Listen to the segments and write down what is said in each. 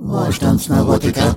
Wohlstandsneurotiker. Willkommen beim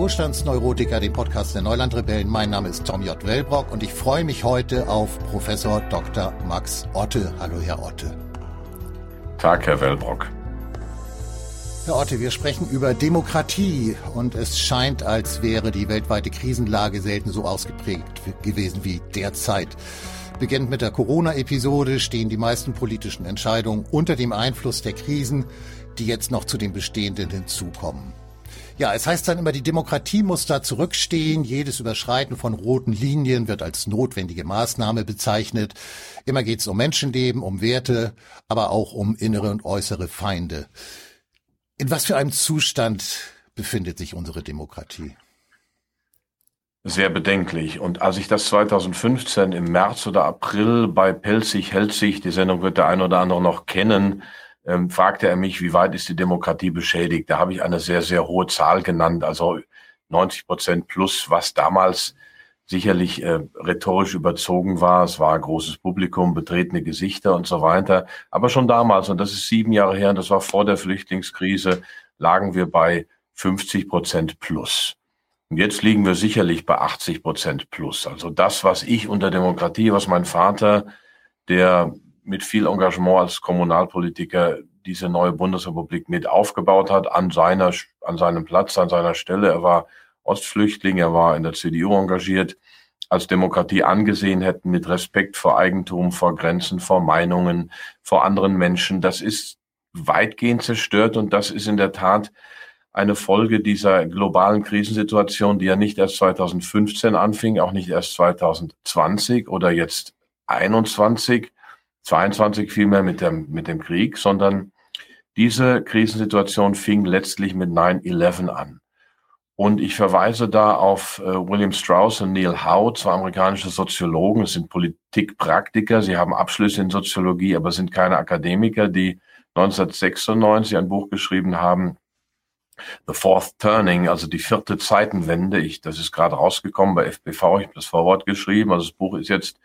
Wohlstandsneurotiker, dem Podcast der Neulandrebellen. Mein Name ist Tom J. Wellbrock und ich freue mich heute auf Professor Dr. Max Otte. Hallo, Herr Otte. Tag, Herr Wellbrock. Herr Otte, wir sprechen über Demokratie und es scheint, als wäre die weltweite Krisenlage selten so ausgeprägt gewesen wie derzeit. Beginnend mit der Corona-Episode stehen die meisten politischen Entscheidungen unter dem Einfluss der Krisen, die jetzt noch zu den bestehenden hinzukommen. Ja, es heißt dann immer, die Demokratie muss da zurückstehen. Jedes Überschreiten von roten Linien wird als notwendige Maßnahme bezeichnet. Immer geht es um Menschenleben, um Werte, aber auch um innere und äußere Feinde. In was für einem Zustand befindet sich unsere Demokratie? Sehr bedenklich. Und als ich das 2015 im März oder April bei Pelzig hält sich, die Sendung wird der ein oder andere noch kennen, ähm, fragte er mich, wie weit ist die Demokratie beschädigt? Da habe ich eine sehr, sehr hohe Zahl genannt, also 90 Prozent plus, was damals sicherlich äh, rhetorisch überzogen war. Es war großes Publikum, betretene Gesichter und so weiter. Aber schon damals, und das ist sieben Jahre her, und das war vor der Flüchtlingskrise, lagen wir bei 50 Prozent plus. Und jetzt liegen wir sicherlich bei 80 Prozent plus. Also das, was ich unter Demokratie, was mein Vater, der mit viel Engagement als Kommunalpolitiker diese neue Bundesrepublik mit aufgebaut hat, an seiner, an seinem Platz, an seiner Stelle. Er war Ostflüchtling, er war in der CDU engagiert, als Demokratie angesehen hätten mit Respekt vor Eigentum, vor Grenzen, vor Meinungen, vor anderen Menschen. Das ist weitgehend zerstört und das ist in der Tat eine Folge dieser globalen Krisensituation, die ja nicht erst 2015 anfing, auch nicht erst 2020 oder jetzt 21, 22 vielmehr mit dem, mit dem Krieg, sondern diese Krisensituation fing letztlich mit 9-11 an. Und ich verweise da auf äh, William Strauss und Neil Howe, zwei amerikanische Soziologen. Es sind Politikpraktiker. Sie haben Abschlüsse in Soziologie, aber sind keine Akademiker, die 1996 ein Buch geschrieben haben, The Fourth Turning, also die vierte Zeitenwende. Ich, das ist gerade rausgekommen bei FPV. Ich habe das Vorwort geschrieben. Also das Buch ist jetzt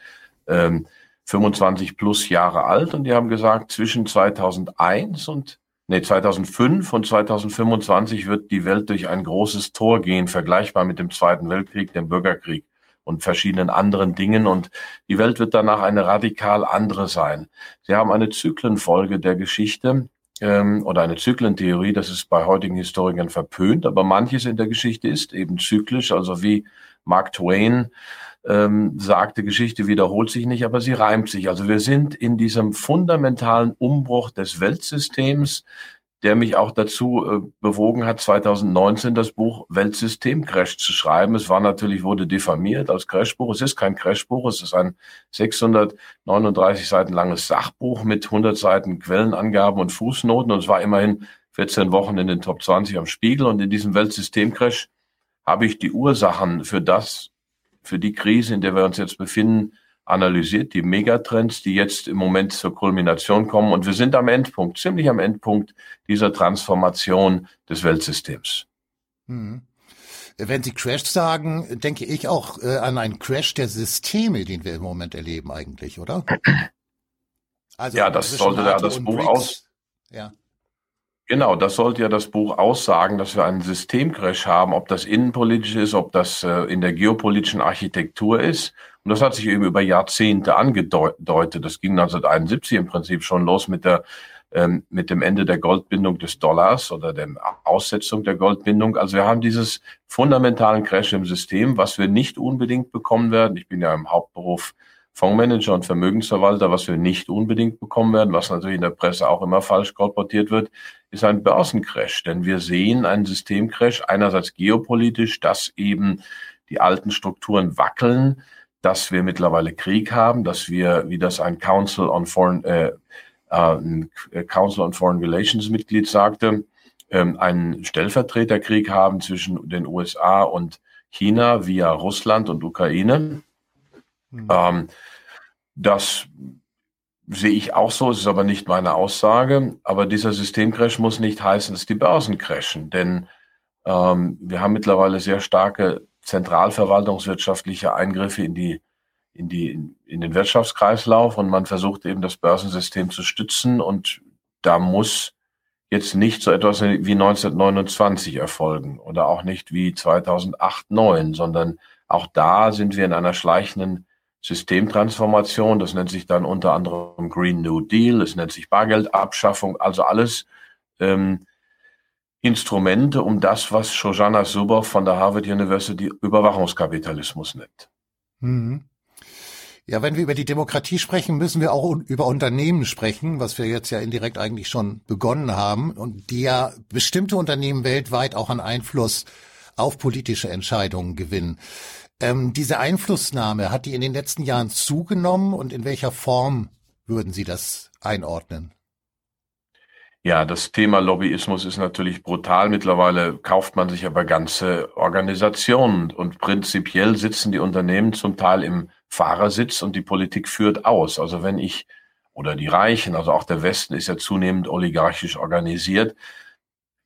ähm, 25 plus Jahre alt und die haben gesagt, zwischen 2001 und nee, 2005 und 2025 wird die Welt durch ein großes Tor gehen, vergleichbar mit dem Zweiten Weltkrieg, dem Bürgerkrieg und verschiedenen anderen Dingen. Und die Welt wird danach eine radikal andere sein. Sie haben eine Zyklenfolge der Geschichte ähm, oder eine Zyklentheorie. Das ist bei heutigen Historikern verpönt, aber manches in der Geschichte ist eben zyklisch. Also wie Mark Twain ähm, sagte, Geschichte wiederholt sich nicht, aber sie reimt sich. Also wir sind in diesem fundamentalen Umbruch des Weltsystems, der mich auch dazu äh, bewogen hat, 2019 das Buch Weltsystemcrash zu schreiben. Es war natürlich, wurde diffamiert als Crashbuch. Es ist kein Crashbuch, es ist ein 639 Seiten langes Sachbuch mit 100 Seiten Quellenangaben und Fußnoten und es war immerhin 14 Wochen in den Top 20 am Spiegel und in diesem Weltsystemcrash habe ich die Ursachen für das für die Krise, in der wir uns jetzt befinden, analysiert, die Megatrends, die jetzt im Moment zur Kulmination kommen. Und wir sind am Endpunkt, ziemlich am Endpunkt dieser Transformation des Weltsystems. Hm. Wenn Sie Crash sagen, denke ich auch äh, an einen Crash der Systeme, den wir im Moment erleben eigentlich, oder? Also ja, das sollte ja das Buch aus. Ja. Genau, das sollte ja das Buch aussagen, dass wir einen Systemcrash haben, ob das innenpolitisch ist, ob das äh, in der geopolitischen Architektur ist. Und das hat sich eben über Jahrzehnte angedeutet. Das ging 1971 im Prinzip schon los mit der ähm, mit dem Ende der Goldbindung des Dollars oder der Aussetzung der Goldbindung. Also wir haben dieses fundamentalen Crash im System, was wir nicht unbedingt bekommen werden. Ich bin ja im Hauptberuf Fondsmanager und Vermögensverwalter, was wir nicht unbedingt bekommen werden, was natürlich in der Presse auch immer falsch kolportiert wird, ist ein Börsencrash. Denn wir sehen einen Systemcrash einerseits geopolitisch, dass eben die alten Strukturen wackeln, dass wir mittlerweile Krieg haben, dass wir, wie das ein Council on Foreign, äh, äh, Council on Foreign Relations Mitglied sagte, ähm, einen Stellvertreterkrieg haben zwischen den USA und China via Russland und Ukraine. Mhm. Ähm, Das sehe ich auch so, es ist aber nicht meine Aussage. Aber dieser Systemcrash muss nicht heißen, dass die Börsen crashen, denn ähm, wir haben mittlerweile sehr starke zentralverwaltungswirtschaftliche Eingriffe in die in die in den Wirtschaftskreislauf und man versucht eben das Börsensystem zu stützen und da muss jetzt nicht so etwas wie 1929 erfolgen oder auch nicht wie 2008, 2009, sondern auch da sind wir in einer schleichenden Systemtransformation. Das nennt sich dann unter anderem Green New Deal, es nennt sich Bargeldabschaffung, also alles ähm, Instrumente, um das, was Shoshana Zuboff von der Harvard University Überwachungskapitalismus nennt. Mhm. Ja, wenn wir über die Demokratie sprechen, müssen wir auch über Unternehmen sprechen, was wir jetzt ja indirekt eigentlich schon begonnen haben und die ja bestimmte Unternehmen weltweit auch an Einfluss auf politische Entscheidungen gewinnen. Ähm, diese Einflussnahme, hat die in den letzten Jahren zugenommen und in welcher Form würden Sie das einordnen? Ja, das Thema Lobbyismus ist natürlich brutal. Mittlerweile kauft man sich aber ganze Organisationen und prinzipiell sitzen die Unternehmen zum Teil im Fahrersitz und die Politik führt aus. Also wenn ich oder die Reichen, also auch der Westen ist ja zunehmend oligarchisch organisiert.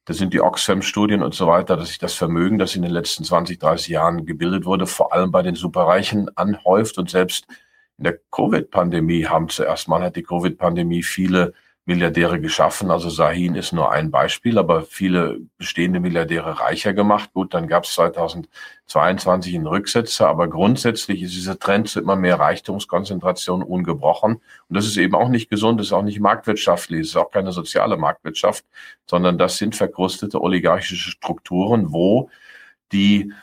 Das sind die Oxfam-Studien und so weiter, dass sich das Vermögen, das in den letzten 20, 30 Jahren gebildet wurde, vor allem bei den Superreichen anhäuft. Und selbst in der Covid-Pandemie haben zuerst mal hat die Covid-Pandemie viele Milliardäre geschaffen. Also Sahin ist nur ein Beispiel, aber viele bestehende Milliardäre reicher gemacht. Gut, dann gab es 2022 einen Rücksetzer, aber grundsätzlich ist dieser Trend zu immer mehr Reichtumskonzentration ungebrochen. Und das ist eben auch nicht gesund, das ist auch nicht marktwirtschaftlich, es ist auch keine soziale Marktwirtschaft, sondern das sind verkrustete oligarchische Strukturen, wo die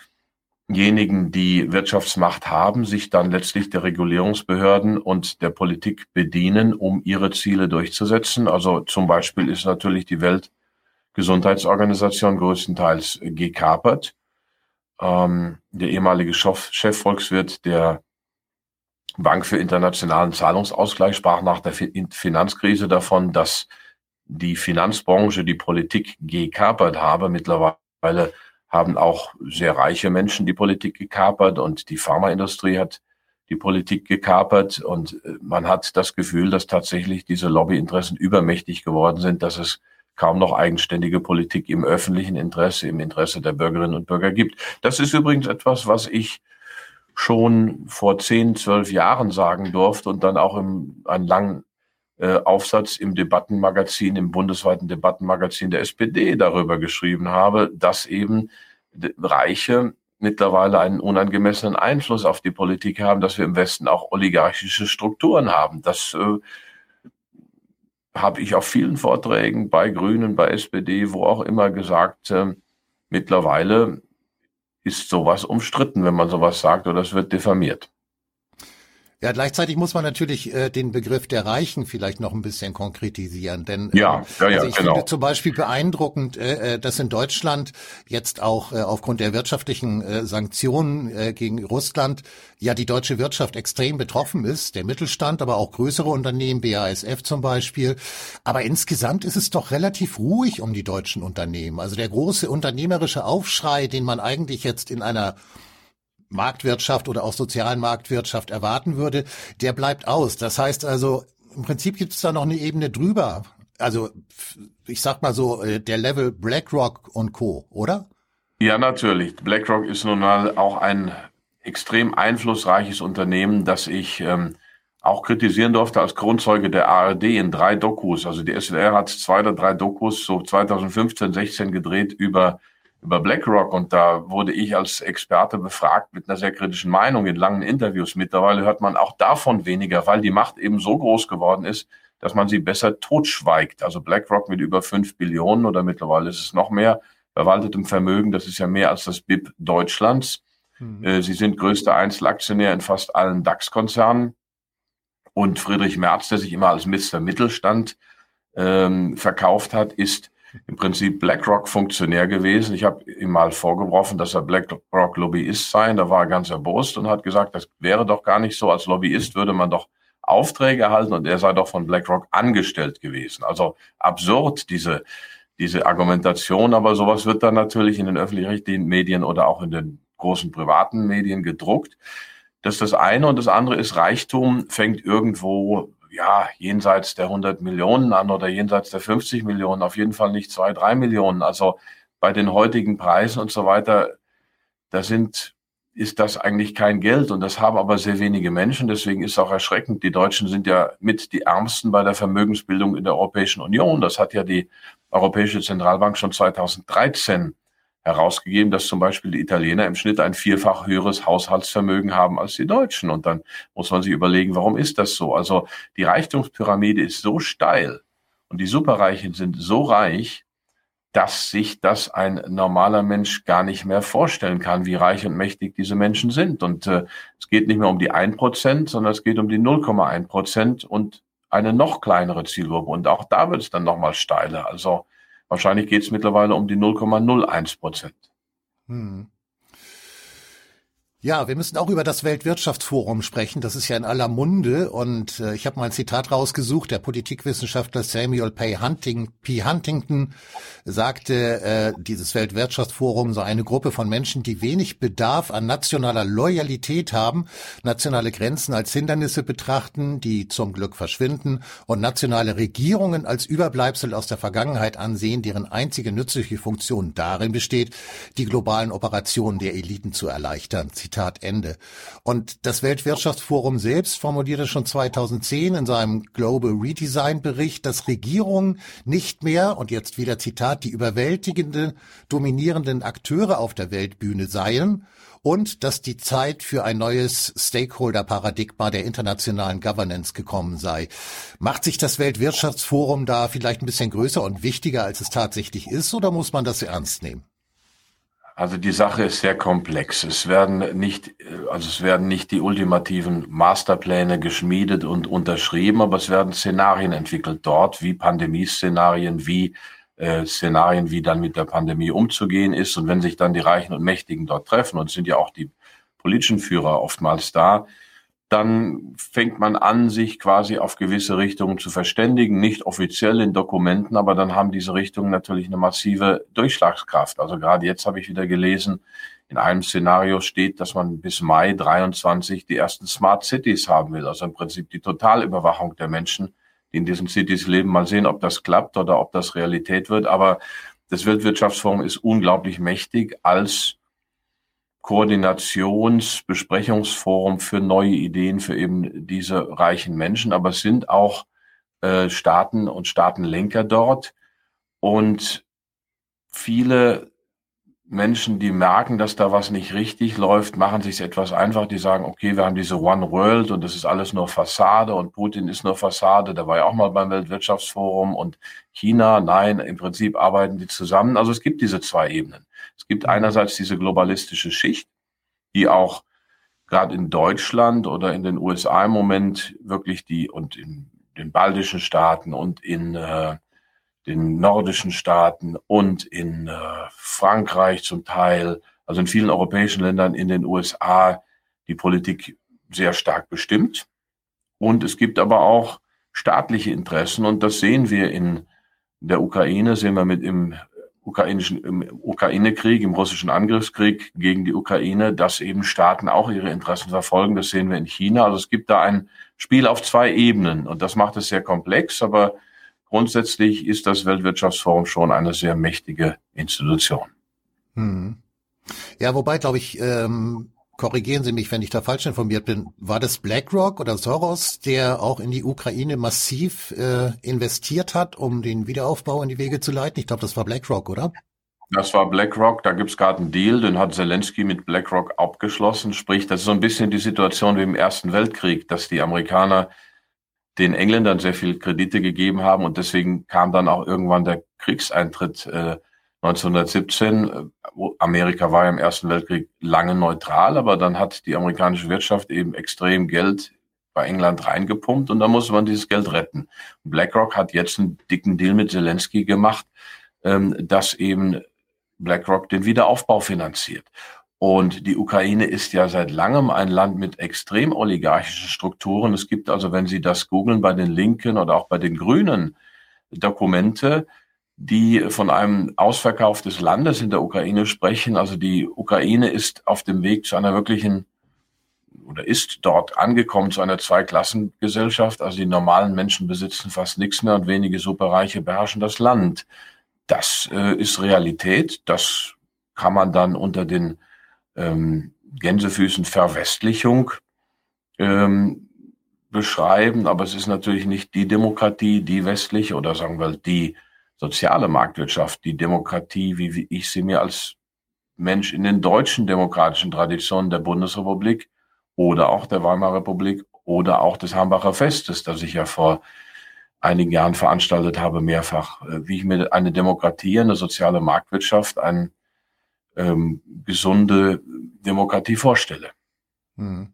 diejenigen, die Wirtschaftsmacht haben, sich dann letztlich der Regulierungsbehörden und der Politik bedienen, um ihre Ziele durchzusetzen. Also zum Beispiel ist natürlich die Weltgesundheitsorganisation größtenteils gekapert. Ähm, der ehemalige Chef, Chefvolkswirt der Bank für internationalen Zahlungsausgleich sprach nach der Finanzkrise davon, dass die Finanzbranche die Politik gekapert habe. Mittlerweile haben auch sehr reiche Menschen die Politik gekapert und die Pharmaindustrie hat die Politik gekapert und äh, man hat das Gefühl, dass tatsächlich diese Lobbyinteressen übermächtig geworden sind, dass es kaum noch eigenständige Politik im öffentlichen Interesse, im Interesse der Bürgerinnen und Bürger gibt. Das ist übrigens etwas, was ich schon vor zehn, zwölf Jahren sagen durfte und dann auch im, einen langen äh, Aufsatz im Debattenmagazin, im bundesweiten Debattenmagazin der SPD darüber geschrieben habe, dass eben Reiche mittlerweile einen unangemessenen Einfluss auf die Politik haben, dass wir im Westen auch oligarchische Strukturen haben. Das äh, habe ich auf vielen Vorträgen bei Grünen, bei SPD, wo auch immer gesagt, äh, mittlerweile ist sowas umstritten, wenn man sowas sagt oder es wird diffamiert. Ja, gleichzeitig muss man natürlich äh, den Begriff der Reichen vielleicht noch ein bisschen konkretisieren, denn äh, ja, ja, ja, also ich genau. finde zum Beispiel beeindruckend, äh, äh, dass in Deutschland jetzt auch äh, aufgrund der wirtschaftlichen äh, Sanktionen äh, gegen Russland ja die deutsche Wirtschaft extrem betroffen ist, der Mittelstand, aber auch größere Unternehmen, BASF zum Beispiel. Aber insgesamt ist es doch relativ ruhig um die deutschen Unternehmen. Also der große unternehmerische Aufschrei, den man eigentlich jetzt in einer Marktwirtschaft oder auch sozialen Marktwirtschaft erwarten würde, der bleibt aus. Das heißt also, im Prinzip gibt es da noch eine Ebene drüber. Also ich sag mal so, äh, der Level BlackRock und Co., oder? Ja, natürlich. BlackRock ist nun mal auch ein extrem einflussreiches Unternehmen, das ich ähm, auch kritisieren durfte als Grundzeuge der ARD in drei Dokus. Also die SWR hat zwei oder drei Dokus so 2015, 16 gedreht über über BlackRock und da wurde ich als Experte befragt mit einer sehr kritischen Meinung in langen Interviews. Mittlerweile hört man auch davon weniger, weil die Macht eben so groß geworden ist, dass man sie besser totschweigt. Also BlackRock mit über fünf Billionen oder mittlerweile ist es noch mehr verwaltetem Vermögen, das ist ja mehr als das BIP Deutschlands. Mhm. Äh, sie sind größter Einzelaktionär in fast allen DAX-Konzernen. Und Friedrich Merz, der sich immer als Mr. Mittelstand ähm, verkauft hat, ist im Prinzip BlackRock-Funktionär gewesen. Ich habe ihm mal vorgeworfen, dass er BlackRock-Lobbyist sei. Da war er ganz erbost und hat gesagt, das wäre doch gar nicht so. Als Lobbyist würde man doch Aufträge erhalten und er sei doch von BlackRock angestellt gewesen. Also absurd, diese, diese Argumentation. Aber sowas wird dann natürlich in den öffentlich-rechtlichen Medien oder auch in den großen privaten Medien gedruckt. Das ist das eine. Und das andere ist, Reichtum fängt irgendwo, ja, jenseits der 100 Millionen an oder jenseits der 50 Millionen, auf jeden Fall nicht zwei, drei Millionen. Also bei den heutigen Preisen und so weiter, da sind ist das eigentlich kein Geld und das haben aber sehr wenige Menschen. Deswegen ist es auch erschreckend. Die Deutschen sind ja mit die Ärmsten bei der Vermögensbildung in der Europäischen Union. Das hat ja die Europäische Zentralbank schon 2013 herausgegeben, dass zum Beispiel die Italiener im Schnitt ein vierfach höheres Haushaltsvermögen haben als die Deutschen. Und dann muss man sich überlegen, warum ist das so? Also die Reichtumspyramide ist so steil und die Superreichen sind so reich, dass sich das ein normaler Mensch gar nicht mehr vorstellen kann, wie reich und mächtig diese Menschen sind. Und äh, es geht nicht mehr um die 1%, sondern es geht um die 0,1% und eine noch kleinere Zielgruppe. Und auch da wird es dann nochmal steiler. Also wahrscheinlich geht es mittlerweile um die 0,01%. Hm. Ja, wir müssen auch über das Weltwirtschaftsforum sprechen. Das ist ja in aller Munde. Und äh, ich habe mal ein Zitat rausgesucht. Der Politikwissenschaftler Samuel P. Hunting, P. Huntington sagte, äh, dieses Weltwirtschaftsforum sei eine Gruppe von Menschen, die wenig Bedarf an nationaler Loyalität haben, nationale Grenzen als Hindernisse betrachten, die zum Glück verschwinden und nationale Regierungen als Überbleibsel aus der Vergangenheit ansehen, deren einzige nützliche Funktion darin besteht, die globalen Operationen der Eliten zu erleichtern. Zitat Zitat Ende. Und das Weltwirtschaftsforum selbst formulierte schon 2010 in seinem Global Redesign Bericht, dass Regierungen nicht mehr, und jetzt wieder Zitat, die überwältigenden, dominierenden Akteure auf der Weltbühne seien und dass die Zeit für ein neues Stakeholder-Paradigma der internationalen Governance gekommen sei. Macht sich das Weltwirtschaftsforum da vielleicht ein bisschen größer und wichtiger, als es tatsächlich ist, oder muss man das ernst nehmen? Also die Sache ist sehr komplex. Es werden nicht, also es werden nicht die ultimativen Masterpläne geschmiedet und unterschrieben, aber es werden Szenarien entwickelt dort, wie Pandemieszenarien, wie äh, Szenarien, wie dann mit der Pandemie umzugehen ist. Und wenn sich dann die Reichen und Mächtigen dort treffen, und sind ja auch die politischen Führer oftmals da, dann fängt man an, sich quasi auf gewisse Richtungen zu verständigen, nicht offiziell in Dokumenten, aber dann haben diese Richtungen natürlich eine massive Durchschlagskraft. Also gerade jetzt habe ich wieder gelesen, in einem Szenario steht, dass man bis Mai 23 die ersten Smart Cities haben will, also im Prinzip die Totalüberwachung der Menschen, die in diesen Cities leben. Mal sehen, ob das klappt oder ob das Realität wird. Aber das Weltwirtschaftsforum ist unglaublich mächtig als Koordinationsbesprechungsforum für neue Ideen für eben diese reichen Menschen. Aber es sind auch äh, Staaten und Staatenlenker dort. Und viele Menschen, die merken, dass da was nicht richtig läuft, machen sich etwas einfach. Die sagen, okay, wir haben diese One World und das ist alles nur Fassade und Putin ist nur Fassade. Da war ja auch mal beim Weltwirtschaftsforum und China. Nein, im Prinzip arbeiten die zusammen. Also es gibt diese zwei Ebenen. Es gibt einerseits diese globalistische Schicht, die auch gerade in Deutschland oder in den USA im Moment wirklich die und in den baltischen Staaten und in äh, den nordischen Staaten und in äh, Frankreich zum Teil, also in vielen europäischen Ländern, in den USA die Politik sehr stark bestimmt. Und es gibt aber auch staatliche Interessen und das sehen wir in der Ukraine, sehen wir mit im ukrainischen, im Ukraine-Krieg, im russischen Angriffskrieg gegen die Ukraine, dass eben Staaten auch ihre Interessen verfolgen. Das sehen wir in China. Also es gibt da ein Spiel auf zwei Ebenen und das macht es sehr komplex, aber grundsätzlich ist das Weltwirtschaftsforum schon eine sehr mächtige Institution. Hm. Ja, wobei, glaube ich, ähm, korrigieren Sie mich, wenn ich da falsch informiert bin, war das BlackRock oder Soros, der auch in die Ukraine massiv äh, investiert hat, um den Wiederaufbau in die Wege zu leiten? Ich glaube, das war BlackRock, oder? Das war BlackRock, da gibt's gerade einen Deal, den hat Zelensky mit BlackRock abgeschlossen. Sprich, das ist so ein bisschen die Situation wie im Ersten Weltkrieg, dass die Amerikaner den Engländern sehr viel Kredite gegeben haben und deswegen kam dann auch irgendwann der Kriegseintritt äh, 1917. Amerika war ja im Ersten Weltkrieg lange neutral, aber dann hat die amerikanische Wirtschaft eben extrem Geld bei England reingepumpt und da musste man dieses Geld retten. BlackRock hat jetzt einen dicken Deal mit Zelensky gemacht, ähm, dass eben BlackRock den Wiederaufbau finanziert. Und die Ukraine ist ja seit langem ein Land mit extrem oligarchischen Strukturen. Es gibt also, wenn Sie das googeln, bei den Linken oder auch bei den Grünen Dokumente, die von einem Ausverkauf des Landes in der Ukraine sprechen. Also die Ukraine ist auf dem Weg zu einer wirklichen oder ist dort angekommen zu einer Zweiklassengesellschaft. Also die normalen Menschen besitzen fast nichts mehr und wenige Superreiche beherrschen das Land. Das äh, ist Realität. Das kann man dann unter den ähm, Gänsefüßen Verwestlichung ähm, beschreiben. Aber es ist natürlich nicht die Demokratie, die westliche oder sagen wir die soziale Marktwirtschaft, die Demokratie, wie ich sie mir als Mensch in den deutschen demokratischen Traditionen der Bundesrepublik oder auch der Weimarer Republik oder auch des Hambacher Festes, das ich ja vor einigen Jahren veranstaltet habe, mehrfach, äh, wie ich mir eine Demokratie, eine soziale Marktwirtschaft, eine ähm, gesunde Demokratie vorstelle. Hm.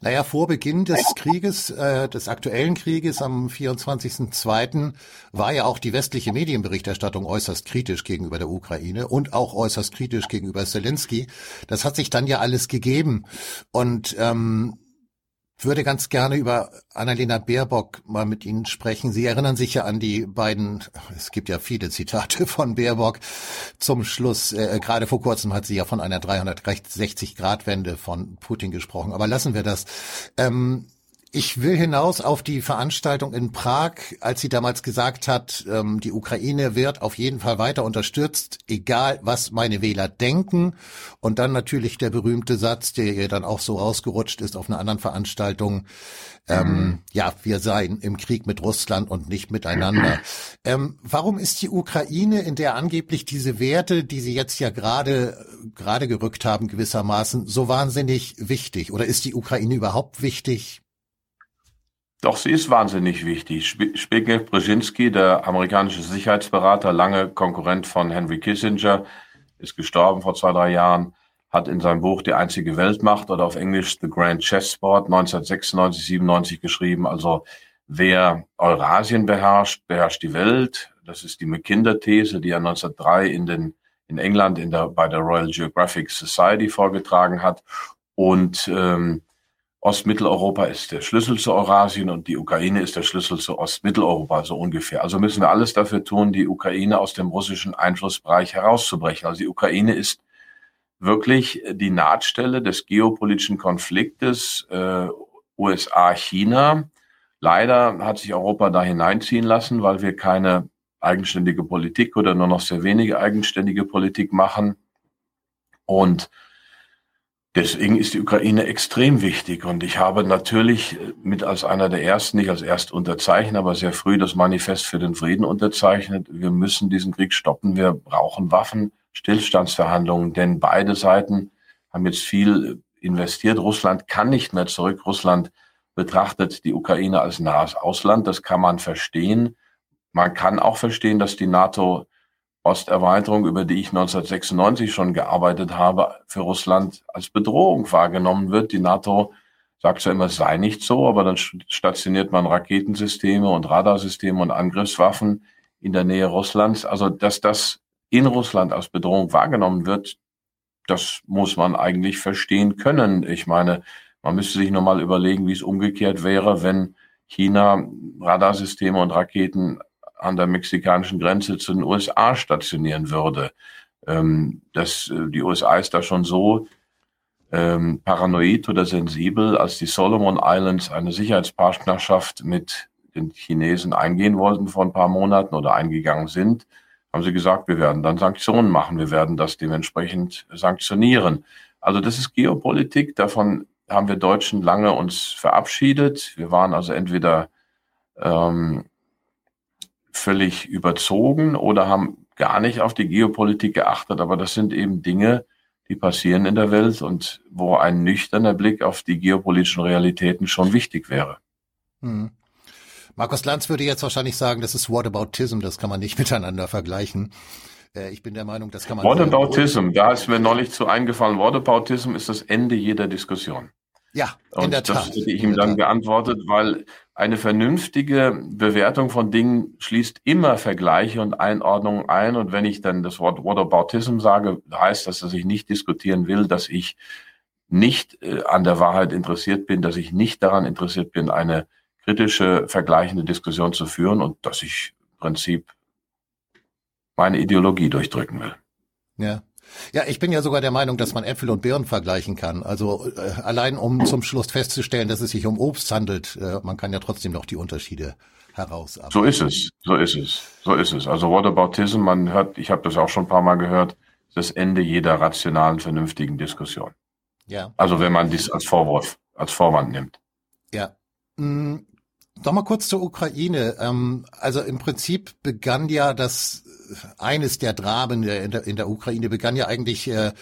Naja, vor Beginn des Krieges, äh, des aktuellen Krieges am 24.02. war ja auch die westliche Medienberichterstattung äußerst kritisch gegenüber der Ukraine und auch äußerst kritisch gegenüber Zelensky. Das hat sich dann ja alles gegeben. Und ähm, würde ganz gerne über Annalena Baerbock mal mit Ihnen sprechen. Sie erinnern sich ja an die beiden, es gibt ja viele Zitate von Baerbock zum Schluss. Äh, gerade vor kurzem hat sie ja von einer 360-Grad-Wende von Putin gesprochen. Aber lassen wir das. Ähm, ich will hinaus auf die Veranstaltung in Prag, als sie damals gesagt hat, ähm, die Ukraine wird auf jeden Fall weiter unterstützt, egal was meine Wähler denken. Und dann natürlich der berühmte Satz, der ihr dann auch so rausgerutscht ist auf einer anderen Veranstaltung. Ähm, mhm. Ja, wir seien im Krieg mit Russland und nicht miteinander. Ähm, warum ist die Ukraine, in der angeblich diese Werte, die Sie jetzt ja gerade gerade gerückt haben, gewissermaßen so wahnsinnig wichtig? Oder ist die Ukraine überhaupt wichtig? Doch, sie ist wahnsinnig wichtig. Zbigniew Brzezinski, der amerikanische Sicherheitsberater, lange Konkurrent von Henry Kissinger, ist gestorben vor zwei, drei Jahren, hat in seinem Buch Die einzige Weltmacht oder auf Englisch The Grand Chessboard 1996, 97 geschrieben. Also wer Eurasien beherrscht, beherrscht die Welt. Das ist die Mackinder-These, die er 1903 in, den, in England in der, bei der Royal Geographic Society vorgetragen hat. Und ähm, Ostmitteleuropa ist der Schlüssel zu Eurasien und die Ukraine ist der Schlüssel zu Ostmitteleuropa, so ungefähr. Also müssen wir alles dafür tun, die Ukraine aus dem russischen Einflussbereich herauszubrechen. Also die Ukraine ist wirklich die Nahtstelle des geopolitischen Konfliktes äh, USA-China. Leider hat sich Europa da hineinziehen lassen, weil wir keine eigenständige Politik oder nur noch sehr wenige eigenständige Politik machen. Und Deswegen ist die Ukraine extrem wichtig. Und ich habe natürlich mit als einer der ersten, nicht als Erstunterzeichner, aber sehr früh das Manifest für den Frieden unterzeichnet. Wir müssen diesen Krieg stoppen. Wir brauchen Waffen, Stillstandsverhandlungen, denn beide Seiten haben jetzt viel investiert. Russland kann nicht mehr zurück. Russland betrachtet die Ukraine als nahes Ausland. Das kann man verstehen. Man kann auch verstehen, dass die NATO Osterweiterung, über die ich 1996 schon gearbeitet habe, für Russland als Bedrohung wahrgenommen wird. Die NATO sagt zwar immer, es sei nicht so, aber dann stationiert man Raketensysteme und Radarsysteme und Angriffswaffen in der Nähe Russlands. Also, dass das in Russland als Bedrohung wahrgenommen wird, das muss man eigentlich verstehen können. Ich meine, man müsste sich nochmal überlegen, wie es umgekehrt wäre, wenn China Radarsysteme und Raketen an der mexikanischen Grenze zu den USA stationieren würde. Ähm, das, äh, die USA ist da schon so ähm, paranoid oder sensibel, als die Solomon Islands eine Sicherheitspartnerschaft mit den Chinesen eingehen wollten vor ein paar Monaten oder eingegangen sind, haben sie gesagt, wir werden dann Sanktionen machen, wir werden das dementsprechend sanktionieren. Also das ist Geopolitik, davon haben wir Deutschen lange uns verabschiedet. Wir waren also entweder ähm, völlig überzogen oder haben gar nicht auf die Geopolitik geachtet. Aber das sind eben Dinge, die passieren in der Welt und wo ein nüchterner Blick auf die geopolitischen Realitäten schon wichtig wäre. Hm. Markus Lanz würde jetzt wahrscheinlich sagen, das ist Whataboutism, das kann man nicht miteinander vergleichen. Äh, ich bin der Meinung, das kann man. Whataboutism, da ist mir neulich zu eingefallen. Whataboutism ist das Ende jeder Diskussion. Ja, in und der Tat. Das hätte ich ihm dann geantwortet, weil eine vernünftige Bewertung von Dingen schließt immer Vergleiche und Einordnungen ein. Und wenn ich dann das Wort Whataboutism sage, heißt das, dass ich nicht diskutieren will, dass ich nicht äh, an der Wahrheit interessiert bin, dass ich nicht daran interessiert bin, eine kritische, vergleichende Diskussion zu führen und dass ich im Prinzip meine Ideologie durchdrücken will. Ja. Ja, ich bin ja sogar der Meinung, dass man Äpfel und Birnen vergleichen kann. Also äh, allein um zum Schluss festzustellen, dass es sich um Obst handelt, äh, man kann ja trotzdem noch die Unterschiede herausarbeiten. So ist es, so ist es, so ist es. Also Whataboutism, man hört, ich habe das auch schon ein paar Mal gehört, das Ende jeder rationalen, vernünftigen Diskussion. Ja. Also wenn man dies als Vorwurf, als Vorwand nimmt. Ja. Hm, noch mal kurz zur Ukraine. Ähm, also im Prinzip begann ja das eines der Dramen in der, in der Ukraine begann ja eigentlich äh,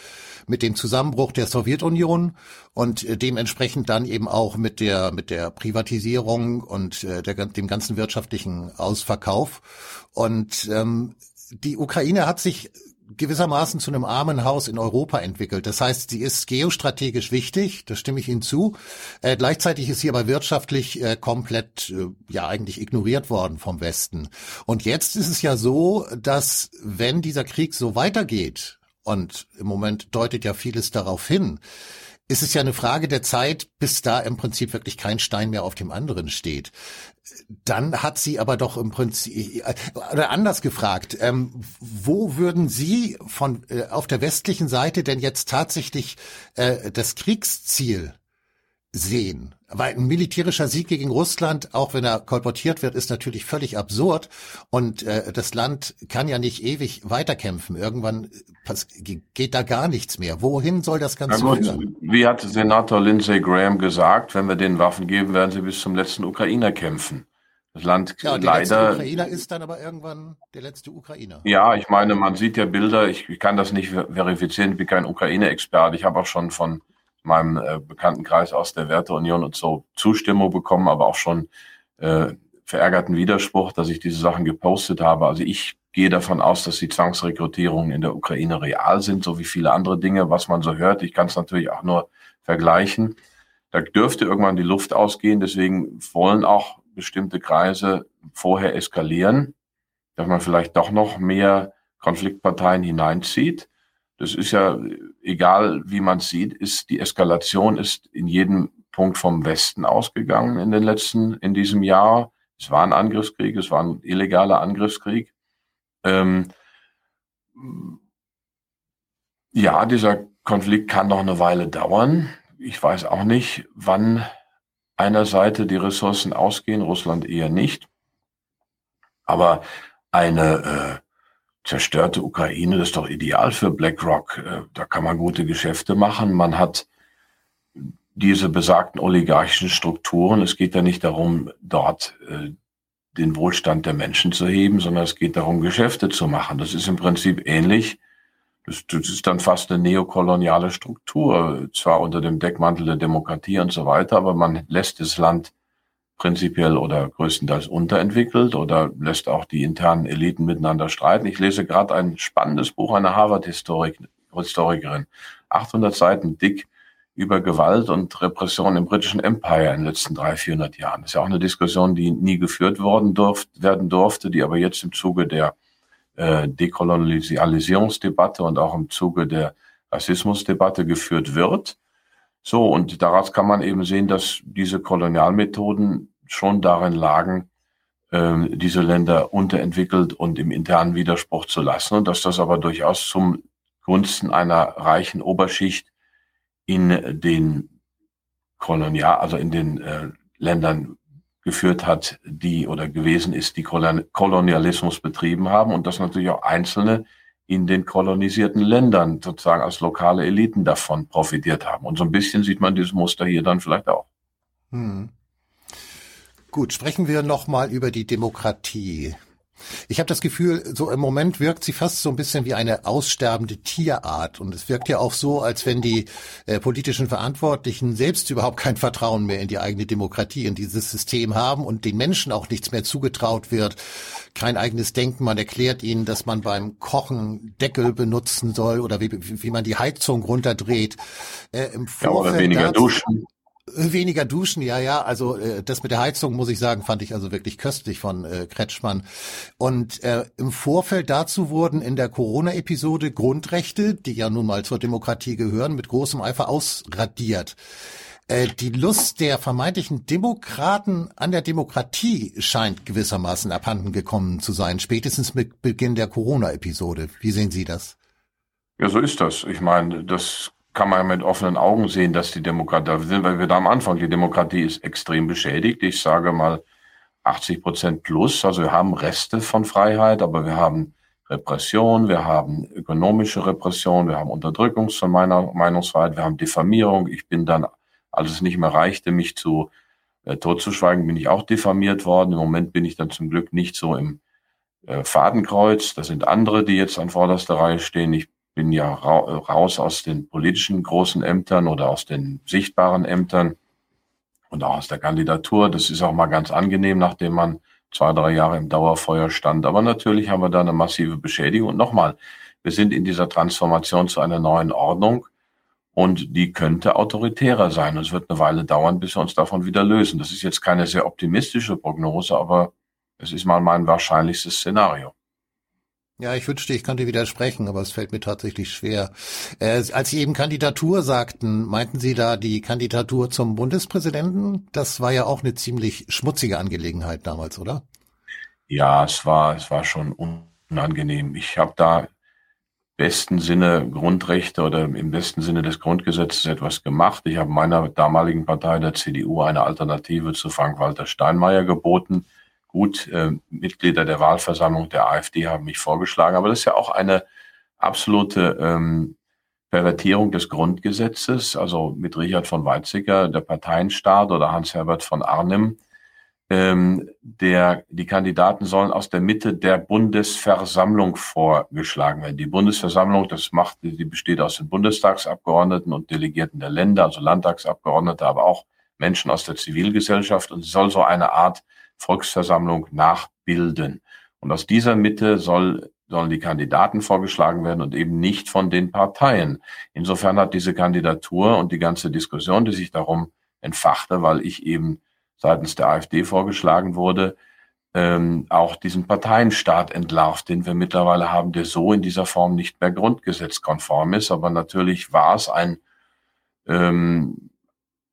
mit dem Zusammenbruch der Sowjetunion und äh, dementsprechend dann eben auch mit der mit der Privatisierung und äh, der, dem ganzen wirtschaftlichen Ausverkauf. Und ähm, die Ukraine hat sich gewissermaßen zu einem Armenhaus in Europa entwickelt. Das heißt, sie ist geostrategisch wichtig, da stimme ich Ihnen zu. Äh, gleichzeitig ist sie aber wirtschaftlich äh, komplett, äh, ja eigentlich ignoriert worden vom Westen. Und jetzt ist es ja so, dass wenn dieser Krieg so weitergeht, und im Moment deutet ja vieles darauf hin, ist es ja eine Frage der Zeit, bis da im Prinzip wirklich kein Stein mehr auf dem anderen steht. Dann hat sie aber doch im Prinzip, oder anders gefragt, ähm, wo würden Sie von äh, auf der westlichen Seite denn jetzt tatsächlich äh, das Kriegsziel sehen. Weil ein militärischer Sieg gegen Russland, auch wenn er kolportiert wird, ist natürlich völlig absurd. Und äh, das Land kann ja nicht ewig weiterkämpfen. Irgendwann geht da gar nichts mehr. Wohin soll das Ganze gut, führen? Wie hat Senator Lindsey Graham gesagt, wenn wir den Waffen geben, werden sie bis zum letzten Ukrainer kämpfen. Das Land ja, der leider. Letzte Ukrainer ist dann aber irgendwann der letzte Ukrainer. Ja, ich meine, man sieht ja Bilder. Ich, ich kann das nicht verifizieren. Ich bin kein Ukraine-Experte. Ich habe auch schon von meinem äh, Bekanntenkreis aus der Werteunion und so Zustimmung bekommen, aber auch schon äh, verärgerten Widerspruch, dass ich diese Sachen gepostet habe. Also ich gehe davon aus, dass die Zwangsrekrutierungen in der Ukraine real sind, so wie viele andere Dinge, was man so hört. Ich kann es natürlich auch nur vergleichen. Da dürfte irgendwann die Luft ausgehen. Deswegen wollen auch bestimmte Kreise vorher eskalieren, dass man vielleicht doch noch mehr Konfliktparteien hineinzieht. Das ist ja egal, wie man sieht, ist die Eskalation ist in jedem Punkt vom Westen ausgegangen in den letzten, in diesem Jahr. Es war ein Angriffskrieg, es war ein illegaler Angriffskrieg. Ähm, ja, dieser Konflikt kann noch eine Weile dauern. Ich weiß auch nicht, wann einer Seite die Ressourcen ausgehen, Russland eher nicht. Aber eine äh, zerstörte Ukraine, das ist doch ideal für BlackRock. Äh, da kann man gute Geschäfte machen. Man hat diese besagten oligarchischen Strukturen. Es geht ja nicht darum, dort äh, den Wohlstand der Menschen zu heben, sondern es geht darum, Geschäfte zu machen. Das ist im Prinzip ähnlich. Das, das ist dann fast eine neokoloniale Struktur, zwar unter dem Deckmantel der Demokratie und so weiter, aber man lässt das Land prinzipiell oder größtenteils unterentwickelt oder lässt auch die internen Eliten miteinander streiten. Ich lese gerade ein spannendes Buch einer Harvard-Historikerin, 800 Seiten dick, über Gewalt und Repression im britischen Empire in den letzten 300, 400 Jahren. Das ist ja auch eine Diskussion, die nie geführt worden durft, werden durfte, die aber jetzt im Zuge der äh, Dekolonialisierungsdebatte und auch im Zuge der Rassismusdebatte geführt wird. So, und daraus kann man eben sehen, dass diese Kolonialmethoden schon darin lagen, äh, diese Länder unterentwickelt und im internen Widerspruch zu lassen und dass das aber durchaus zum Gunsten einer reichen Oberschicht in den Kolonial, also in den äh, Ländern geführt hat, die oder gewesen ist, die Kolonialismus betrieben haben und dass natürlich auch Einzelne in den kolonisierten Ländern sozusagen als lokale Eliten davon profitiert haben. Und so ein bisschen sieht man dieses Muster hier dann vielleicht auch. Hm. Gut, sprechen wir nochmal über die Demokratie. Ich habe das Gefühl, so im Moment wirkt sie fast so ein bisschen wie eine aussterbende Tierart. Und es wirkt ja auch so, als wenn die äh, politischen Verantwortlichen selbst überhaupt kein Vertrauen mehr in die eigene Demokratie, in dieses System haben und den Menschen auch nichts mehr zugetraut wird. Kein eigenes Denken. Man erklärt ihnen, dass man beim Kochen Deckel benutzen soll oder wie, wie man die Heizung runterdreht. Äh, im Vorfeld ja, oder weniger dazu, duschen. Weniger duschen, ja, ja. Also äh, das mit der Heizung, muss ich sagen, fand ich also wirklich köstlich von äh, Kretschmann. Und äh, im Vorfeld dazu wurden in der Corona-Episode Grundrechte, die ja nun mal zur Demokratie gehören, mit großem Eifer ausradiert. Äh, die Lust der vermeintlichen Demokraten an der Demokratie scheint gewissermaßen abhanden gekommen zu sein, spätestens mit Beginn der Corona-Episode. Wie sehen Sie das? Ja, so ist das. Ich meine, das kann man mit offenen Augen sehen, dass die Demokratie, da sind wir wieder am Anfang, die Demokratie ist extrem beschädigt. Ich sage mal 80 Prozent plus. Also wir haben Reste von Freiheit, aber wir haben Repression, wir haben ökonomische Repression, wir haben Unterdrückung von meiner Meinungsfreiheit, wir haben Diffamierung. Ich bin dann, als es nicht mehr reichte, mich zu äh, totzuschweigen, bin ich auch diffamiert worden. Im Moment bin ich dann zum Glück nicht so im äh, Fadenkreuz. Das sind andere, die jetzt an vorderster Reihe stehen. Ich bin ja ra raus aus den politischen großen Ämtern oder aus den sichtbaren Ämtern und auch aus der Kandidatur. Das ist auch mal ganz angenehm, nachdem man zwei, drei Jahre im Dauerfeuer stand. Aber natürlich haben wir da eine massive Beschädigung. Und nochmal, wir sind in dieser Transformation zu einer neuen Ordnung und die könnte autoritärer sein. Und es wird eine Weile dauern, bis wir uns davon wieder lösen. Das ist jetzt keine sehr optimistische Prognose, aber es ist mal mein wahrscheinlichstes Szenario. Ja, ich wünschte, ich könnte widersprechen, aber es fällt mir tatsächlich schwer. Äh, als Sie eben Kandidatur sagten, meinten Sie da die Kandidatur zum Bundespräsidenten? Das war ja auch eine ziemlich schmutzige Angelegenheit damals, oder? Ja, es war, es war schon unangenehm. Ich habe da besten Sinne Grundrechte oder im besten Sinne des Grundgesetzes etwas gemacht. Ich habe meiner damaligen Partei, der CDU, eine Alternative zu Frank-Walter Steinmeier geboten Gut, äh, Mitglieder der Wahlversammlung der AfD haben mich vorgeschlagen, aber das ist ja auch eine absolute ähm, Pervertierung des Grundgesetzes, also mit Richard von Weizsäcker, der Parteienstaat oder Hans-Herbert von Arnim. Ähm, der, die Kandidaten sollen aus der Mitte der Bundesversammlung vorgeschlagen werden. Die Bundesversammlung, das macht, die besteht aus den Bundestagsabgeordneten und Delegierten der Länder, also Landtagsabgeordnete, aber auch Menschen aus der Zivilgesellschaft und soll so eine Art Volksversammlung nachbilden. Und aus dieser Mitte soll, sollen die Kandidaten vorgeschlagen werden und eben nicht von den Parteien. Insofern hat diese Kandidatur und die ganze Diskussion, die sich darum entfachte, weil ich eben seitens der AfD vorgeschlagen wurde, ähm, auch diesen Parteienstaat entlarvt, den wir mittlerweile haben, der so in dieser Form nicht mehr grundgesetzkonform ist. Aber natürlich war es ein ähm,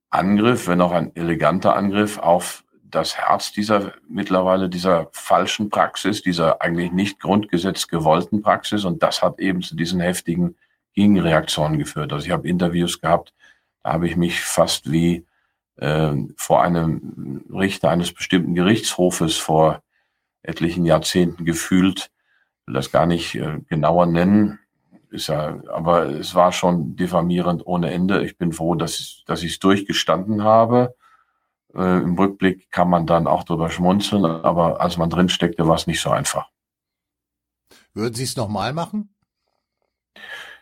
Angriff, wenn auch ein eleganter Angriff auf das Herz dieser mittlerweile dieser falschen Praxis, dieser eigentlich nicht Grundgesetz gewollten Praxis. Und das hat eben zu diesen heftigen Gegenreaktionen geführt. Also ich habe Interviews gehabt, da habe ich mich fast wie äh, vor einem Richter eines bestimmten Gerichtshofes vor etlichen Jahrzehnten gefühlt. Will das gar nicht äh, genauer nennen. Ist ja, aber es war schon diffamierend ohne Ende. Ich bin froh, dass ich es durchgestanden habe äh, Im Rückblick kann man dann auch drüber schmunzeln, aber als man drin steckte, war es nicht so einfach. Würden Sie es nochmal machen?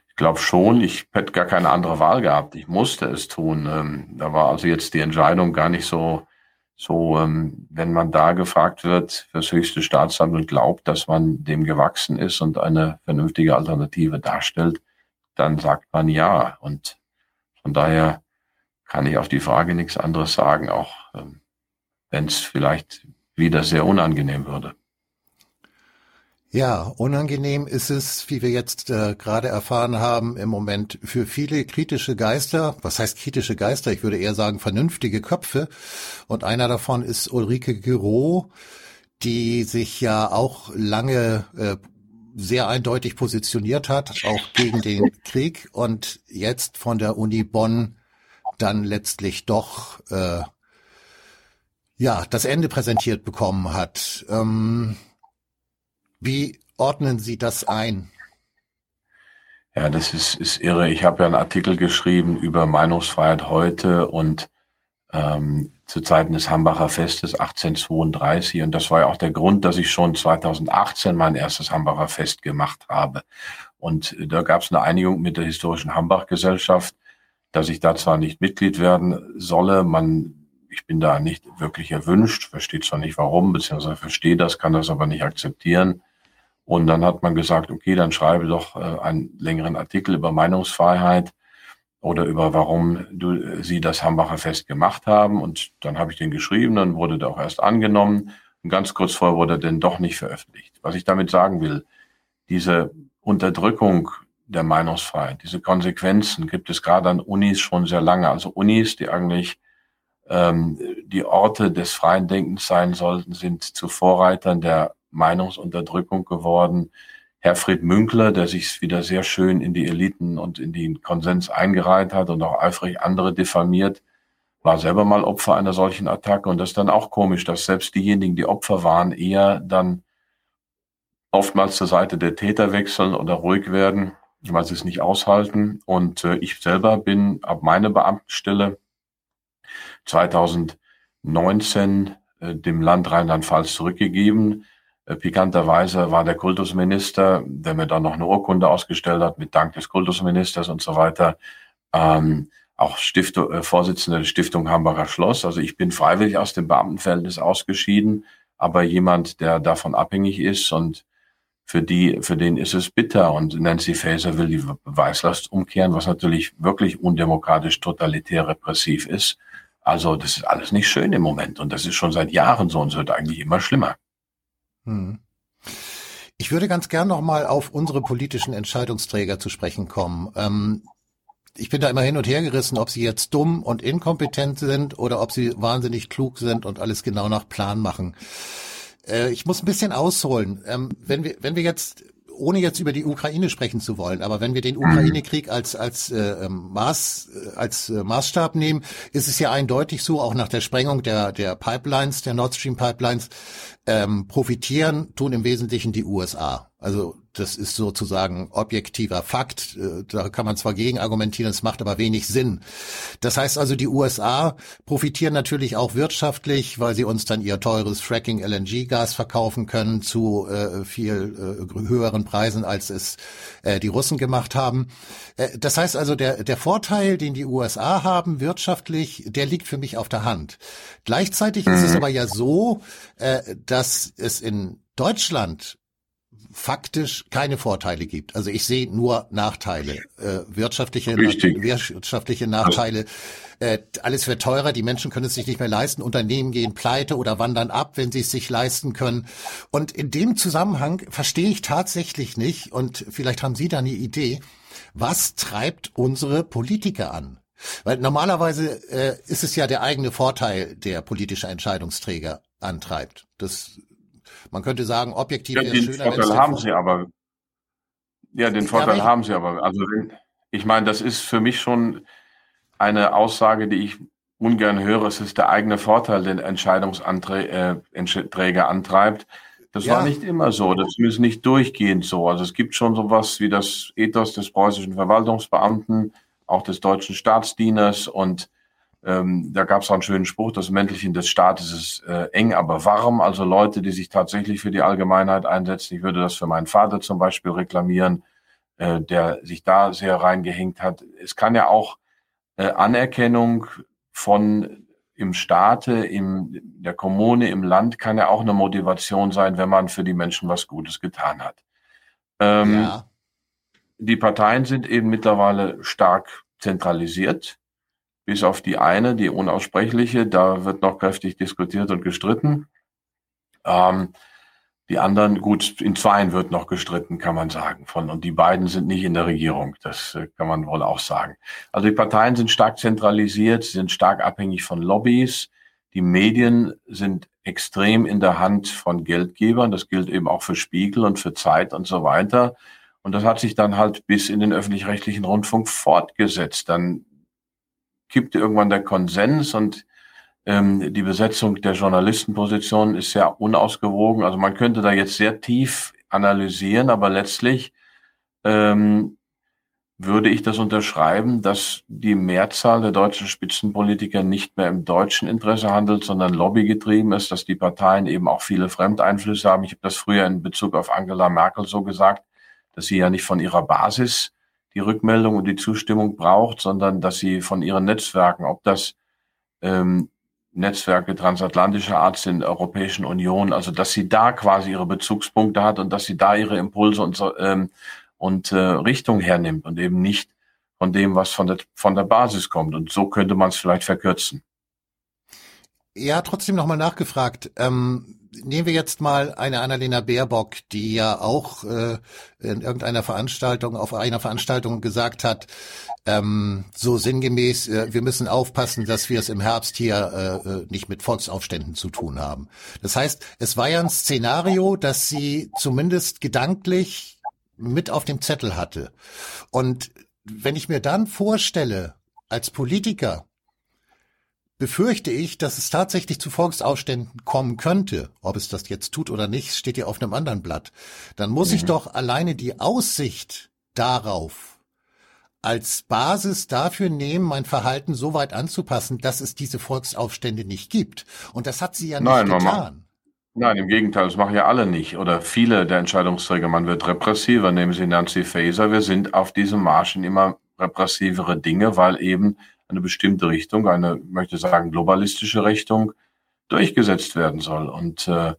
Ich glaube schon. Ich hätte gar keine andere Wahl gehabt. Ich musste es tun. Ähm, da war also jetzt die Entscheidung gar nicht so, so, ähm, wenn man da gefragt wird, fürs höchste Staatsamt und glaubt, dass man dem gewachsen ist und eine vernünftige Alternative darstellt, dann sagt man ja. Und von daher kann ich auf die Frage nichts anderes sagen, auch ähm, wenn es vielleicht wieder sehr unangenehm würde. Ja, unangenehm ist es, wie wir jetzt äh, gerade erfahren haben, im Moment für viele kritische Geister. Was heißt kritische Geister? Ich würde eher sagen vernünftige Köpfe. Und einer davon ist Ulrike Giro, die sich ja auch lange äh, sehr eindeutig positioniert hat, auch gegen den Krieg und jetzt von der Uni Bonn dann letztlich doch äh, ja das Ende präsentiert bekommen hat. Ähm, wie ordnen Sie das ein? Ja, das ist, ist irre. Ich habe ja einen Artikel geschrieben über Meinungsfreiheit heute und ähm, zu Zeiten des Hambacher Festes 1832. Und das war ja auch der Grund, dass ich schon 2018 mein erstes Hambacher Fest gemacht habe. Und da gab es eine Einigung mit der historischen Hambach-Gesellschaft, dass ich da zwar nicht Mitglied werden solle, man, ich bin da nicht wirklich erwünscht, versteht zwar nicht warum, beziehungsweise verstehe das, kann das aber nicht akzeptieren. Und dann hat man gesagt, okay, dann schreibe doch äh, einen längeren Artikel über Meinungsfreiheit oder über warum du, äh, sie das Hambacher Fest gemacht haben. Und dann habe ich den geschrieben, dann wurde der auch erst angenommen. Und ganz kurz vorher wurde er denn doch nicht veröffentlicht. Was ich damit sagen will, diese Unterdrückung der Meinungsfreiheit. Diese Konsequenzen gibt es gerade an Unis schon sehr lange. Also Unis, die eigentlich ähm, die Orte des freien Denkens sein sollten, sind zu Vorreitern der Meinungsunterdrückung geworden. Herfried Münkler, der sich wieder sehr schön in die Eliten und in den Konsens eingereiht hat und auch eifrig andere diffamiert, war selber mal Opfer einer solchen Attacke. Und das ist dann auch komisch, dass selbst diejenigen, die Opfer waren, eher dann oftmals zur Seite der Täter wechseln oder ruhig werden, weil sie es nicht aushalten. Und äh, ich selber bin ab meiner Beamtenstelle 2019 äh, dem Land Rheinland-Pfalz zurückgegeben. Äh, pikanterweise war der Kultusminister, der mir dann noch eine Urkunde ausgestellt hat, mit Dank des Kultusministers und so weiter, ähm, auch Stiftung, äh, Vorsitzender der Stiftung Hambacher Schloss. Also ich bin freiwillig aus dem Beamtenverhältnis ausgeschieden, aber jemand, der davon abhängig ist und für die, für den ist es bitter. Und Nancy Faeser will die Beweislast umkehren, was natürlich wirklich undemokratisch, totalitär, repressiv ist. Also das ist alles nicht schön im Moment und das ist schon seit Jahren so und es wird eigentlich immer schlimmer. Hm. Ich würde ganz gern noch mal auf unsere politischen Entscheidungsträger zu sprechen kommen. Ähm, ich bin da immer hin und her gerissen, ob sie jetzt dumm und inkompetent sind oder ob sie wahnsinnig klug sind und alles genau nach Plan machen. Äh, ich muss ein bisschen ausholen. Ähm, wenn wir, wenn wir jetzt ohne jetzt über die Ukraine sprechen zu wollen, aber wenn wir den Ukraine-Krieg als als äh, ähm, Maß äh, als äh, Maßstab nehmen, ist es ja eindeutig so, auch nach der Sprengung der der Pipelines, der Nord Stream Pipelines, ähm, profitieren tun im Wesentlichen die USA. Also das ist sozusagen objektiver Fakt. Äh, da kann man zwar gegen argumentieren, es macht aber wenig Sinn. Das heißt also, die USA profitieren natürlich auch wirtschaftlich, weil sie uns dann ihr teures Fracking LNG-Gas verkaufen können zu äh, viel äh, höheren Preisen, als es äh, die Russen gemacht haben. Äh, das heißt also, der, der Vorteil, den die USA haben wirtschaftlich, der liegt für mich auf der Hand. Gleichzeitig ist es mhm. aber ja so, äh, dass es in Deutschland faktisch keine Vorteile gibt. Also ich sehe nur Nachteile, äh, wirtschaftliche, Richtig. wirtschaftliche Nachteile. Äh, alles wird teurer, die Menschen können es sich nicht mehr leisten, Unternehmen gehen pleite oder wandern ab, wenn sie es sich leisten können. Und in dem Zusammenhang verstehe ich tatsächlich nicht, und vielleicht haben Sie da eine Idee, was treibt unsere Politiker an? Weil normalerweise äh, ist es ja der eigene Vorteil, der politische Entscheidungsträger antreibt. Das man könnte sagen, objektiv ja, den schöner, Vorteil haben sie aber. Ja, den Vorteil ja, haben sie aber. Also ich meine, das ist für mich schon eine Aussage, die ich ungern höre. Es ist der eigene Vorteil, den Entscheidungsträger äh, antreibt. Das ja. war nicht immer so. Das ist nicht durchgehend so. Also es gibt schon sowas wie das Ethos des preußischen Verwaltungsbeamten, auch des deutschen Staatsdieners und ähm, da gab es auch einen schönen Spruch, das Mäntelchen des Staates ist äh, eng, aber warm. Also Leute, die sich tatsächlich für die Allgemeinheit einsetzen. Ich würde das für meinen Vater zum Beispiel reklamieren, äh, der sich da sehr reingehängt hat. Es kann ja auch äh, Anerkennung von im Staate, in der Kommune, im Land kann ja auch eine Motivation sein, wenn man für die Menschen was Gutes getan hat. Ähm, ja. Die Parteien sind eben mittlerweile stark zentralisiert bis auf die eine, die unaussprechliche, da wird noch kräftig diskutiert und gestritten. Ähm, die anderen, gut, in zweien wird noch gestritten, kann man sagen. Von, und die beiden sind nicht in der Regierung. Das äh, kann man wohl auch sagen. Also die Parteien sind stark zentralisiert, sind stark abhängig von Lobbys. Die Medien sind extrem in der Hand von Geldgebern. Das gilt eben auch für Spiegel und für Zeit und so weiter. Und das hat sich dann halt bis in den öffentlich-rechtlichen Rundfunk fortgesetzt. Dann kippte irgendwann der Konsens und ähm, die Besetzung der Journalistenposition ist sehr unausgewogen. Also man könnte da jetzt sehr tief analysieren, aber letztlich ähm, würde ich das unterschreiben, dass die Mehrzahl der deutschen Spitzenpolitiker nicht mehr im deutschen Interesse handelt, sondern lobbygetrieben ist, dass die Parteien eben auch viele Fremdeinflüsse haben. Ich habe das früher in Bezug auf Angela Merkel so gesagt, dass sie ja nicht von ihrer Basis die Rückmeldung und die Zustimmung braucht, sondern dass sie von ihren Netzwerken, ob das ähm, Netzwerke transatlantischer Art sind, Europäischen Union, also dass sie da quasi ihre Bezugspunkte hat und dass sie da ihre Impulse und, ähm, und äh, Richtung hernimmt und eben nicht von dem, was von der, von der Basis kommt. Und so könnte man es vielleicht verkürzen. Ja, trotzdem nochmal nachgefragt. Ähm, nehmen wir jetzt mal eine Annalena Baerbock, die ja auch äh, in irgendeiner Veranstaltung, auf einer Veranstaltung gesagt hat, ähm, so sinngemäß, äh, wir müssen aufpassen, dass wir es im Herbst hier äh, äh, nicht mit Volksaufständen zu tun haben. Das heißt, es war ja ein Szenario, dass sie zumindest gedanklich mit auf dem Zettel hatte. Und wenn ich mir dann vorstelle, als Politiker, befürchte ich, dass es tatsächlich zu Volksaufständen kommen könnte. Ob es das jetzt tut oder nicht, steht ja auf einem anderen Blatt. Dann muss mhm. ich doch alleine die Aussicht darauf als Basis dafür nehmen, mein Verhalten so weit anzupassen, dass es diese Volksaufstände nicht gibt. Und das hat sie ja nicht Nein, getan. Nein, im Gegenteil, das machen ja alle nicht oder viele der Entscheidungsträger. Man wird repressiver, nehmen Sie Nancy Faeser. Wir sind auf diesem Marsch in immer repressivere Dinge, weil eben eine bestimmte Richtung, eine, möchte sagen, globalistische Richtung durchgesetzt werden soll. Und äh,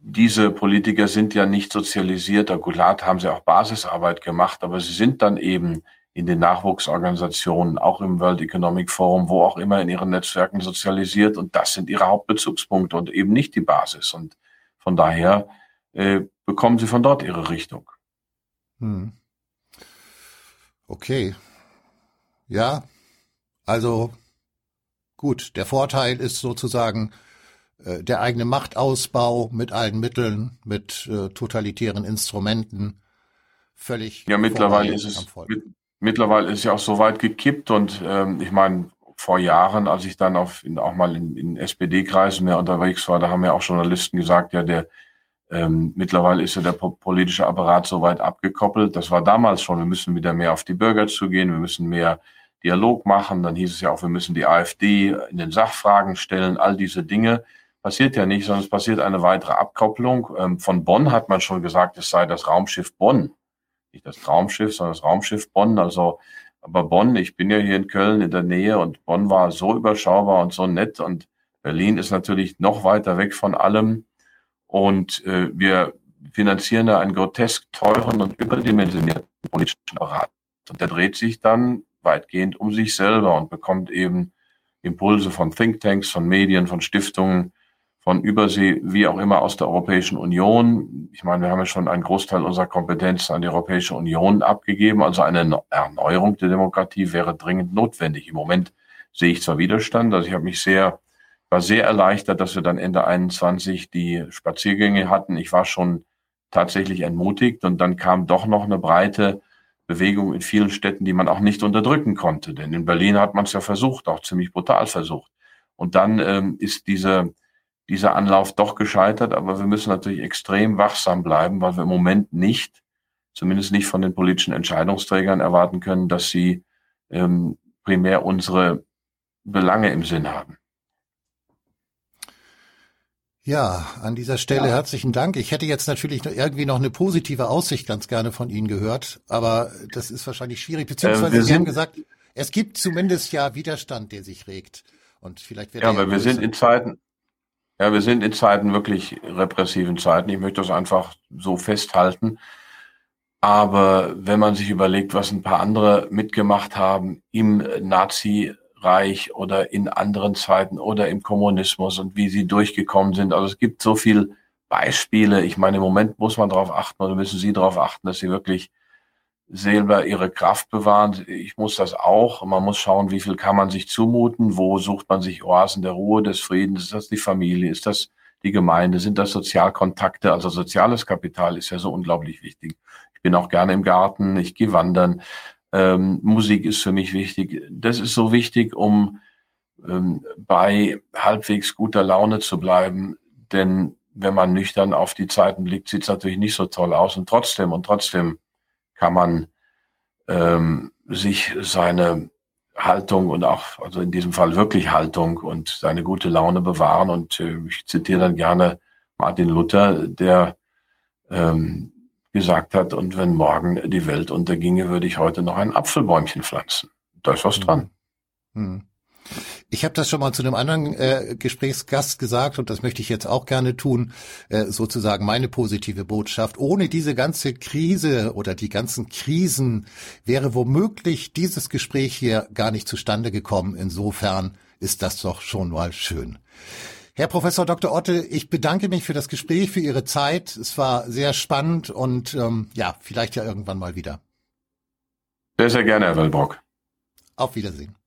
diese Politiker sind ja nicht sozialisiert. Gut, haben sie auch Basisarbeit gemacht, aber sie sind dann eben in den Nachwuchsorganisationen, auch im World Economic Forum, wo auch immer in ihren Netzwerken sozialisiert. Und das sind ihre Hauptbezugspunkte und eben nicht die Basis. Und von daher äh, bekommen sie von dort ihre Richtung. Hm. Okay. Ja, also gut, der Vorteil ist sozusagen äh, der eigene Machtausbau mit allen Mitteln, mit äh, totalitären Instrumenten, völlig. Ja, mittlerweile ist es mit, mittlerweile ist es ja auch so weit gekippt und ähm, ich meine, vor Jahren, als ich dann auf, in, auch mal in, in SPD-Kreisen mehr unterwegs war, da haben ja auch Journalisten gesagt, ja, der ähm, mittlerweile ist ja der politische Apparat so weit abgekoppelt. Das war damals schon. Wir müssen wieder mehr auf die Bürger zugehen. Wir müssen mehr Dialog machen. Dann hieß es ja auch, wir müssen die AfD in den Sachfragen stellen. All diese Dinge passiert ja nicht, sondern es passiert eine weitere Abkopplung. Ähm, von Bonn hat man schon gesagt, es sei das Raumschiff Bonn. Nicht das Traumschiff, sondern das Raumschiff Bonn. Also, aber Bonn, ich bin ja hier in Köln in der Nähe und Bonn war so überschaubar und so nett und Berlin ist natürlich noch weiter weg von allem. Und äh, wir finanzieren da einen grotesk teuren und überdimensionierten politischen Apparat. Und der dreht sich dann weitgehend um sich selber und bekommt eben Impulse von Thinktanks, von Medien, von Stiftungen, von Übersee, wie auch immer aus der Europäischen Union. Ich meine, wir haben ja schon einen Großteil unserer Kompetenzen an die Europäische Union abgegeben. Also eine Erneuerung der Demokratie wäre dringend notwendig. Im Moment sehe ich zwar Widerstand, also ich habe mich sehr war sehr erleichtert, dass wir dann Ende 21 die Spaziergänge hatten. Ich war schon tatsächlich entmutigt und dann kam doch noch eine breite Bewegung in vielen Städten, die man auch nicht unterdrücken konnte. Denn in Berlin hat man es ja versucht, auch ziemlich brutal versucht. Und dann ähm, ist diese, dieser Anlauf doch gescheitert, aber wir müssen natürlich extrem wachsam bleiben, weil wir im Moment nicht, zumindest nicht von den politischen Entscheidungsträgern erwarten können, dass sie ähm, primär unsere Belange im Sinn haben. Ja, an dieser Stelle ja. herzlichen Dank. Ich hätte jetzt natürlich irgendwie noch eine positive Aussicht ganz gerne von Ihnen gehört, aber das ist wahrscheinlich schwierig. Beziehungsweise äh, Sie haben gesagt, es gibt zumindest ja Widerstand, der sich regt. Und vielleicht wird ja, aber ja wir sind in Zeiten, ja, wir sind in Zeiten wirklich repressiven Zeiten. Ich möchte das einfach so festhalten. Aber wenn man sich überlegt, was ein paar andere mitgemacht haben im Nazi Reich oder in anderen Zeiten oder im Kommunismus und wie sie durchgekommen sind. Also es gibt so viel Beispiele. Ich meine, im Moment muss man darauf achten oder müssen Sie darauf achten, dass Sie wirklich selber ihre Kraft bewahren. Ich muss das auch. Man muss schauen, wie viel kann man sich zumuten, wo sucht man sich Oasen der Ruhe, des Friedens. Ist das die Familie? Ist das die Gemeinde? Sind das Sozialkontakte? Also soziales Kapital ist ja so unglaublich wichtig. Ich bin auch gerne im Garten, ich gehe wandern. Ähm, Musik ist für mich wichtig. Das ist so wichtig, um ähm, bei halbwegs guter Laune zu bleiben. Denn wenn man nüchtern auf die Zeiten blickt, sieht es natürlich nicht so toll aus. Und trotzdem, und trotzdem kann man ähm, sich seine Haltung und auch, also in diesem Fall wirklich Haltung und seine gute Laune bewahren. Und äh, ich zitiere dann gerne Martin Luther, der ähm, gesagt hat, und wenn morgen die Welt unterginge, würde ich heute noch ein Apfelbäumchen pflanzen. Da ist was hm. dran. Hm. Ich habe das schon mal zu einem anderen äh, Gesprächsgast gesagt und das möchte ich jetzt auch gerne tun, äh, sozusagen meine positive Botschaft. Ohne diese ganze Krise oder die ganzen Krisen wäre womöglich dieses Gespräch hier gar nicht zustande gekommen. Insofern ist das doch schon mal schön. Herr Professor Dr. Otte, ich bedanke mich für das Gespräch, für Ihre Zeit. Es war sehr spannend und ähm, ja, vielleicht ja irgendwann mal wieder. Sehr, sehr gerne, Herr Wellbrock. Auf Wiedersehen.